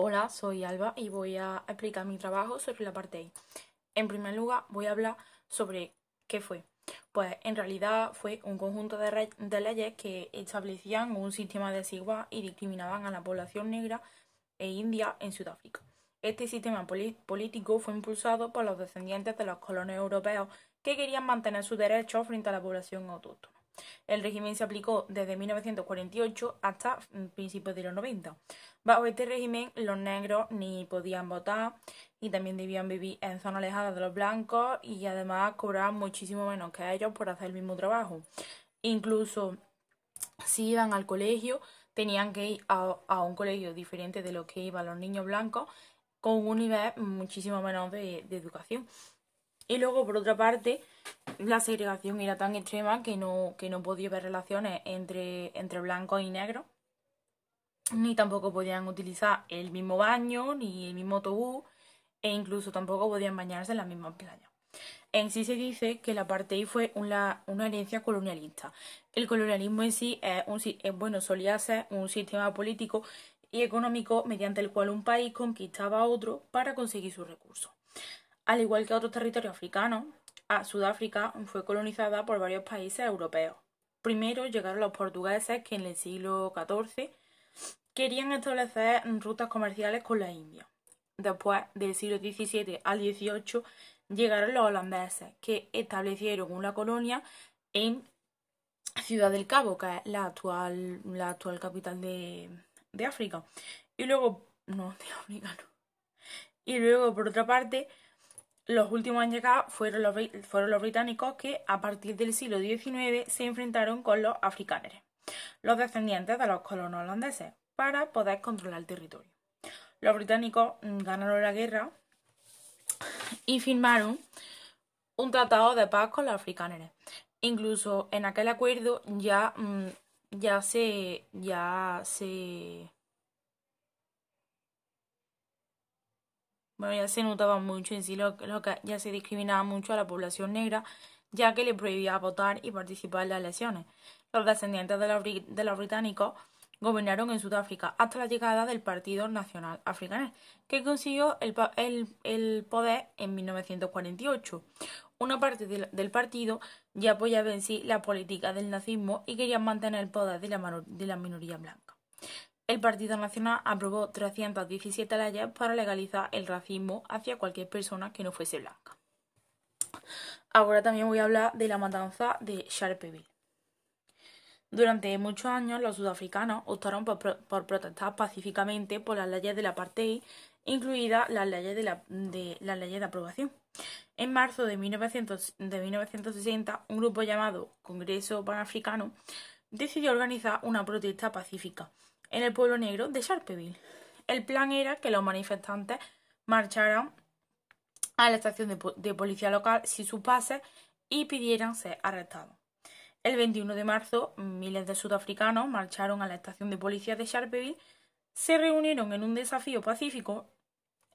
Hola, soy Alba y voy a explicar mi trabajo sobre la apartheid. En primer lugar, voy a hablar sobre qué fue. Pues en realidad fue un conjunto de, leyes que establecían un sistema desigual y discriminaban a la población negra e india en Sudáfrica. Este sistema político fue impulsado por los descendientes de los colonos europeos que querían mantener sus derechos frente a la población autóctona. El régimen se aplicó desde 1948 hasta principios de los 90. Bajo este régimen, los negros ni podían votar y también debían vivir en zonas alejadas de los blancos y además cobraban muchísimo menos que ellos por hacer el mismo trabajo. Incluso si iban al colegio, tenían que ir a, un colegio diferente de lo que iban los niños blancos con un nivel muchísimo menos de educación. Y luego, por otra parte, la segregación era tan extrema que no, que no podía haber relaciones entre, entre blancos y negros, ni tampoco podían utilizar el mismo baño, ni el mismo autobús, e incluso tampoco podían bañarse en la misma playa. En sí se dice que la apartheid fue una, una herencia colonialista. El colonialismo en sí es un, bueno, solía ser un sistema político y económico mediante el cual un país conquistaba a otro para conseguir sus recursos. Al igual que otros territorios africanos, Sudáfrica fue colonizada por varios países europeos. Primero llegaron los portugueses que en el siglo XIV querían establecer rutas comerciales con la India. Después, del siglo XVII al XVIII, llegaron los holandeses que establecieron una colonia en Ciudad del Cabo, que es la actual, capital de, de África. Y luego, no, de África no. Y luego, por otra parte, los últimos en llegar fueron los, británicos que a partir del siglo XIX se enfrentaron con los africanos, los descendientes de los colonos holandeses, para poder controlar el territorio. Los británicos mm, ganaron la guerra y firmaron un tratado de paz con los africanos. Incluso en aquel acuerdo ya, mm, ya se ya se bueno, ya se notaba mucho en sí lo, que ya se discriminaba mucho a la población negra, ya que le prohibía votar y participar en las elecciones. Los descendientes de los, británicos gobernaron en Sudáfrica hasta la llegada del Partido Nacional Africano, que consiguió el, poder en 1948. Una parte del, partido ya apoyaba en sí la política del nazismo y quería mantener el poder de la minoría blanca el Partido Nacional aprobó 317 leyes para legalizar el racismo hacia cualquier persona que no fuese blanca. Ahora también voy a hablar de la matanza de Sharpeville. Durante muchos años los sudafricanos optaron por, protestar pacíficamente por las leyes de la apartheid, incluidas las leyes de, la, de, aprobación. En marzo de, 1900, de 1960, un grupo llamado Congreso Panafricano decidió organizar una protesta pacífica en el pueblo negro de Sharpeville. El plan era que los manifestantes marcharan a la estación de, policía local si su pase y pidieran ser arrestados. El 21 de marzo, miles de sudafricanos marcharon a la estación de policía de Sharpeville, se reunieron en un desafío pacífico,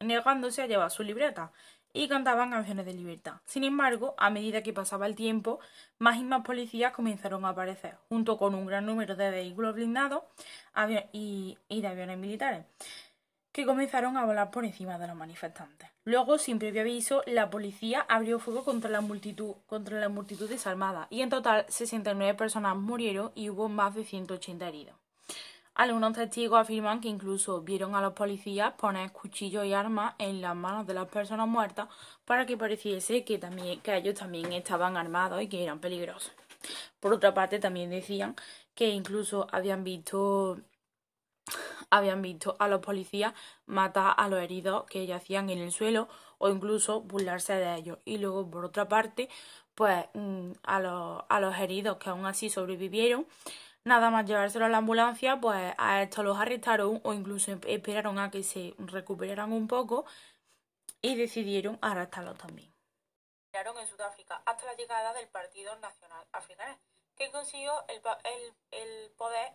negándose a llevar su libreta y cantaban canciones de libertad. Sin embargo, a medida que pasaba el tiempo, más y más policías comenzaron a aparecer, junto con un gran número de vehículos blindados y, de aviones militares, que comenzaron a volar por encima de los manifestantes. Luego, sin previo aviso, la policía abrió fuego contra la multitud, contra la multitud desarmada, y en total 69 personas murieron y hubo más de 180 heridos. Algunos testigos afirman que incluso vieron a los policías poner cuchillos y armas en las manos de las personas muertas para que pareciese que, también, que ellos también estaban armados y que eran peligrosos. Por otra parte, también decían que incluso habían visto habían visto a los policías matar a los heridos que yacían en el suelo o incluso burlarse de ellos. Y luego, por otra parte, pues mm, a los, a los heridos que aún así sobrevivieron, Nada más llevárselo a la ambulancia, pues a estos los arrestaron o incluso esperaron a que se recuperaran un poco y decidieron arrestarlos también. en Sudáfrica hasta la llegada del Partido Nacional Africano, que consiguió el, poder